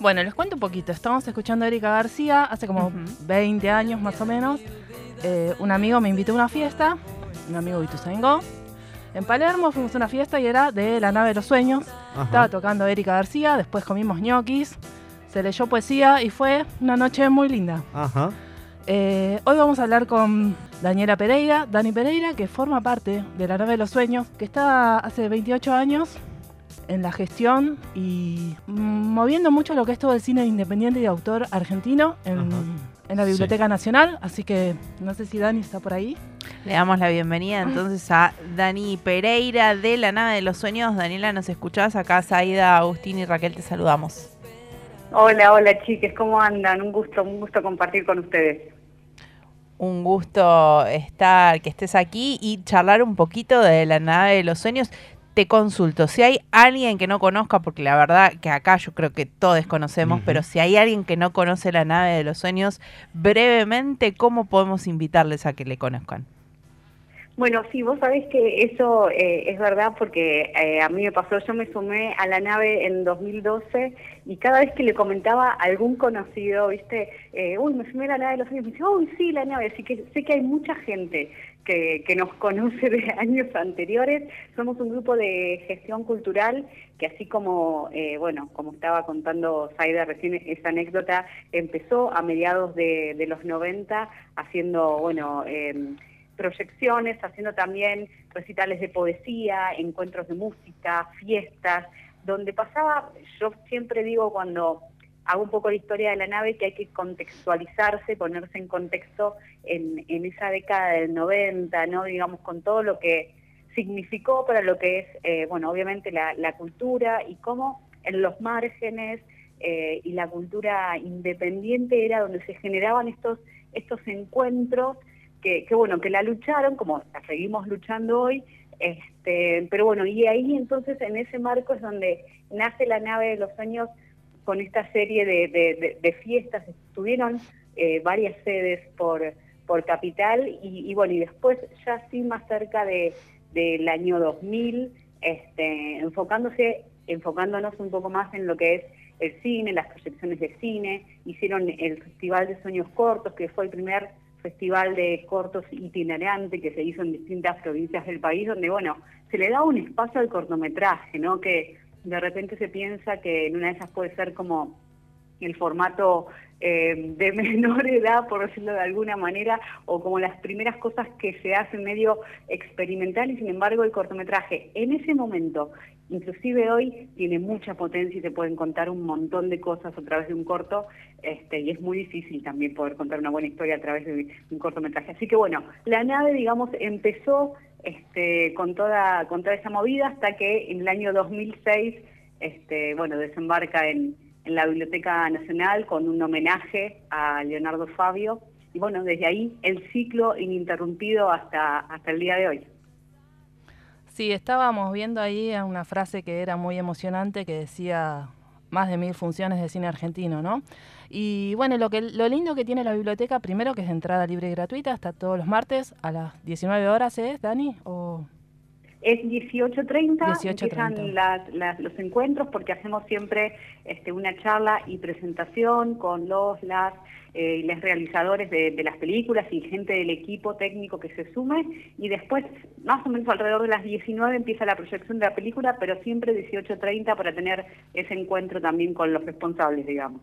Bueno, les cuento un poquito. Estamos escuchando a Erika García hace como 20 años más o menos. Eh, un amigo me invitó a una fiesta, un amigo Ituzaingó. En Palermo fuimos a una fiesta y era de La nave de los sueños. Estaba tocando Erika García, después comimos ñoquis, se leyó poesía y fue una noche muy linda. Ajá. Eh, hoy vamos a hablar con Daniela Pereira, Dani Pereira, que forma parte de La nave de los sueños, que está hace 28 años en la gestión y moviendo mucho lo que es todo el cine independiente y de autor argentino en, la Biblioteca Nacional. Así que no sé si Dani está por ahí. Le damos la bienvenida entonces a Dani Pereira de La Nave de los Sueños. Daniela, ¿nos escuchás? Acá Saida, Agustín y Raquel te saludamos. Hola, hola chiques, ¿cómo andan? Un gusto, un gusto compartir con ustedes. Un gusto estar, que estés aquí y charlar un poquito de la nave de los sueños te consulto, si hay alguien que no conozca, porque la verdad que acá yo creo que todos conocemos, pero si hay alguien que no conoce la nave de los sueños, brevemente, ¿cómo podemos invitarles a que le conozcan? Bueno, sí, vos sabés que eso eh, es verdad porque eh, a mí me pasó, yo me sumé a la nave en 2012 y cada vez que le comentaba a algún conocido, viste, eh, uy, me sumé a la nave de los años, me dice, uy, sí, la nave, así que sé que hay mucha gente que, que nos conoce de años anteriores. Somos un grupo de gestión cultural que así como, bueno, como estaba contando Saida recién esa anécdota, empezó a mediados de, de los 90 haciendo, bueno, eh, proyecciones, haciendo también recitales de poesía, encuentros de música, fiestas, donde pasaba, yo siempre digo cuando hago un poco la historia de la nave que hay que contextualizarse, ponerse en contexto en, esa década del 90, ¿no? digamos, con todo lo que significó para lo que es, eh, bueno, obviamente la, cultura y cómo en los márgenes eh, y la cultura independiente era donde se generaban estos, estos encuentros que, bueno, que la lucharon, como la seguimos luchando hoy, este, pero bueno, y ahí entonces en ese marco es donde nace la nave de los sueños con esta serie de, fiestas, estuvieron eh, varias sedes por, por capital y, bueno, y después ya sí más cerca de, del año 2000, este, enfocándose, enfocándonos un poco más en lo que es el cine, las proyecciones de cine, hicieron el Festival de Sueños Cortos, que fue el primer festival de cortos itinerante que se hizo en distintas provincias del país, donde, bueno, se le da un espacio al cortometraje, ¿no? Que de repente se piensa que en una de esas puede ser como el formato eh, de menor edad, por decirlo de alguna manera, o como las primeras cosas que se hacen medio experimental y sin embargo el cortometraje en ese momento inclusive hoy tiene mucha potencia y se pueden contar un montón de cosas a través de un corto, este, y es muy difícil también poder contar una buena historia a través de un cortometraje. Así que bueno, la nave, digamos, empezó este, con toda con toda esa movida hasta que en el año 2006, este, bueno, desembarca en, en la Biblioteca Nacional con un homenaje a Leonardo Fabio, y bueno, desde ahí el ciclo ininterrumpido hasta, hasta el día de hoy. Sí, estábamos viendo ahí una frase que era muy emocionante que decía más de mil funciones de cine argentino, ¿no? Y bueno, lo, que, lo lindo que tiene la biblioteca, primero que es entrada libre y gratuita, hasta todos los martes a las 19 horas, ¿es, Dani? ¿O es 18.30, empiezan las, los encuentros porque hacemos siempre este, una charla y presentación con los, las eh, les realizadores de, las películas y gente del equipo técnico que se sume y después más o menos alrededor de las 19 empieza la proyección de la película, pero siempre 18.30 para tener ese encuentro también con los responsables, digamos.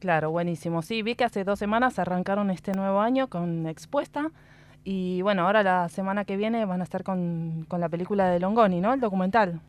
Claro, buenísimo. Sí, vi que hace dos semanas arrancaron este nuevo año con Expuesta y bueno, ahora la semana que viene van a estar con, con la película de Longoni, ¿no? El documental.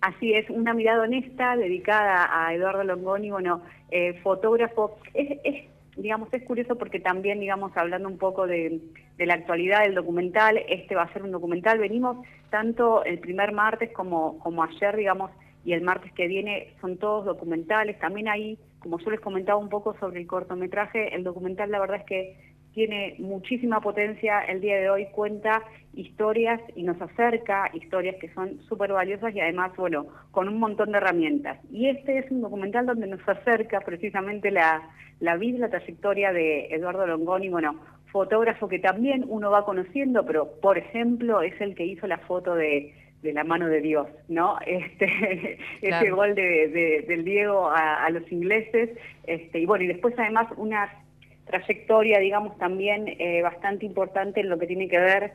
Así es, una mirada honesta dedicada a Eduardo Longoni, bueno, eh, fotógrafo. Es, es, digamos, es curioso porque también, digamos, hablando un poco de, de, la actualidad del documental, este va a ser un documental. Venimos tanto el primer martes como, como ayer, digamos, y el martes que viene son todos documentales. También ahí, como yo les comentaba un poco sobre el cortometraje, el documental la verdad es que tiene muchísima potencia el día de hoy, cuenta historias y nos acerca historias que son súper valiosas y además, bueno, con un montón de herramientas. Y este es un documental donde nos acerca precisamente la, la vida y la trayectoria de Eduardo Longoni, bueno, fotógrafo que también uno va conociendo, pero por ejemplo es el que hizo la foto de, de la mano de Dios, ¿no? Este, ese gol de, del Diego a, los ingleses, este, y bueno, y después además una trayectoria, digamos, también eh, bastante importante en lo que tiene que ver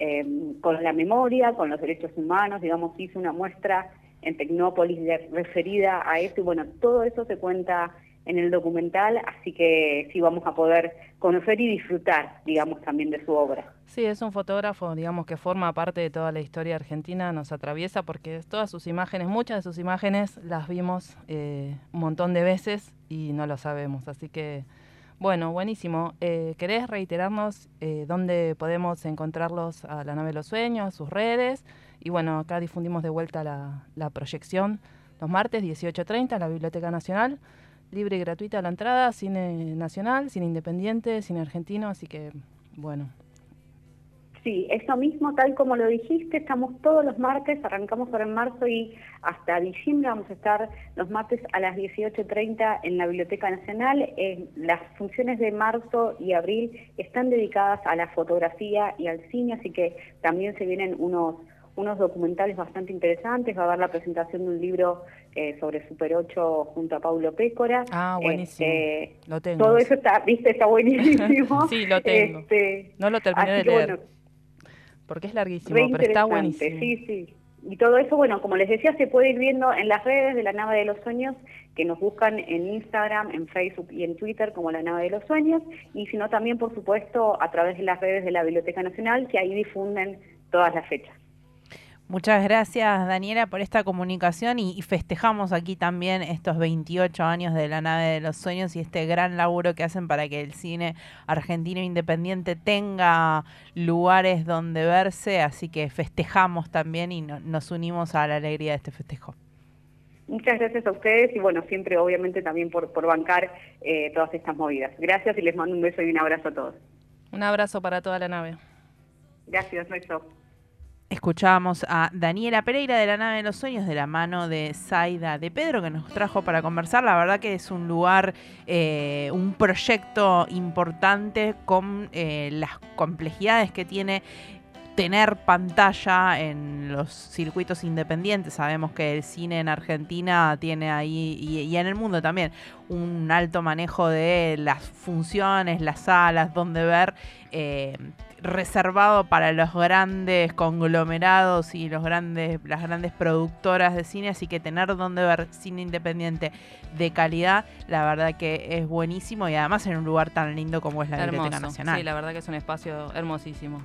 eh, con la memoria, con los derechos humanos, digamos, hizo una muestra en Tecnópolis referida a eso, y bueno, todo eso se cuenta en el documental, así que sí vamos a poder conocer y disfrutar, digamos, también de su obra. Sí, es un fotógrafo, digamos, que forma parte de toda la historia argentina, nos atraviesa porque todas sus imágenes, muchas de sus imágenes las vimos eh, un montón de veces y no lo sabemos, así que... Bueno, buenísimo. Eh, ¿Querés reiterarnos eh, dónde podemos encontrarlos a la nave de los sueños, sus redes? Y bueno, acá difundimos de vuelta la, la proyección los martes 18.30 en la Biblioteca Nacional libre y gratuita la entrada, cine nacional, cine independiente, cine argentino, así que bueno. Sí, eso mismo, tal como lo dijiste, estamos todos los martes, arrancamos ahora en marzo y hasta diciembre vamos a estar los martes a las 18.30 en la Biblioteca Nacional. las funciones de marzo y abril están dedicadas a la fotografía y al cine, así que también se vienen unos unos documentales bastante interesantes, va a haber la presentación de un libro eh, sobre Super 8 junto a Paulo Pécora. Ah, buenísimo. Este, lo tengo. Todo eso está, viste, está buenísimo. sí, lo tengo. Este, no lo terminé de leer. Porque es larguísimo, pero está buenísimo. Sí, sí. Y todo eso, bueno, como les decía, se puede ir viendo en las redes de la Nave de los Sueños, que nos buscan en Instagram, en Facebook y en Twitter como la Nave de los Sueños, y si no también, por supuesto, a través de las redes de la Biblioteca Nacional, que ahí difunden todas las fechas. Muchas gracias, Daniela, por esta comunicación y, festejamos aquí también estos 28 años de la nave de los sueños y este gran laburo que hacen para que el cine argentino independiente tenga lugares donde verse, así que festejamos también y nos unimos a la alegría de este festejo. Muchas gracias a ustedes y bueno, siempre obviamente también por, por bancar eh, todas estas movidas. Gracias y les mando un beso y un abrazo a todos. Un abrazo para toda la nave. Gracias, eso. Escuchábamos a Daniela Pereira de la nave de los sueños de la mano de Zaida de Pedro que nos trajo para conversar. La verdad que es un lugar, eh, un proyecto importante con eh, las complejidades que tiene tener pantalla en los circuitos independientes. Sabemos que el cine en Argentina tiene ahí, y, en el mundo también, un alto manejo de las funciones, las salas, donde ver. Eh, reservado para los grandes conglomerados y los grandes, las grandes productoras de cine, así que tener donde ver cine independiente de calidad, la verdad que es buenísimo y además en un lugar tan lindo como es la Biblioteca Nacional. Sí, la verdad que es un espacio hermosísimo.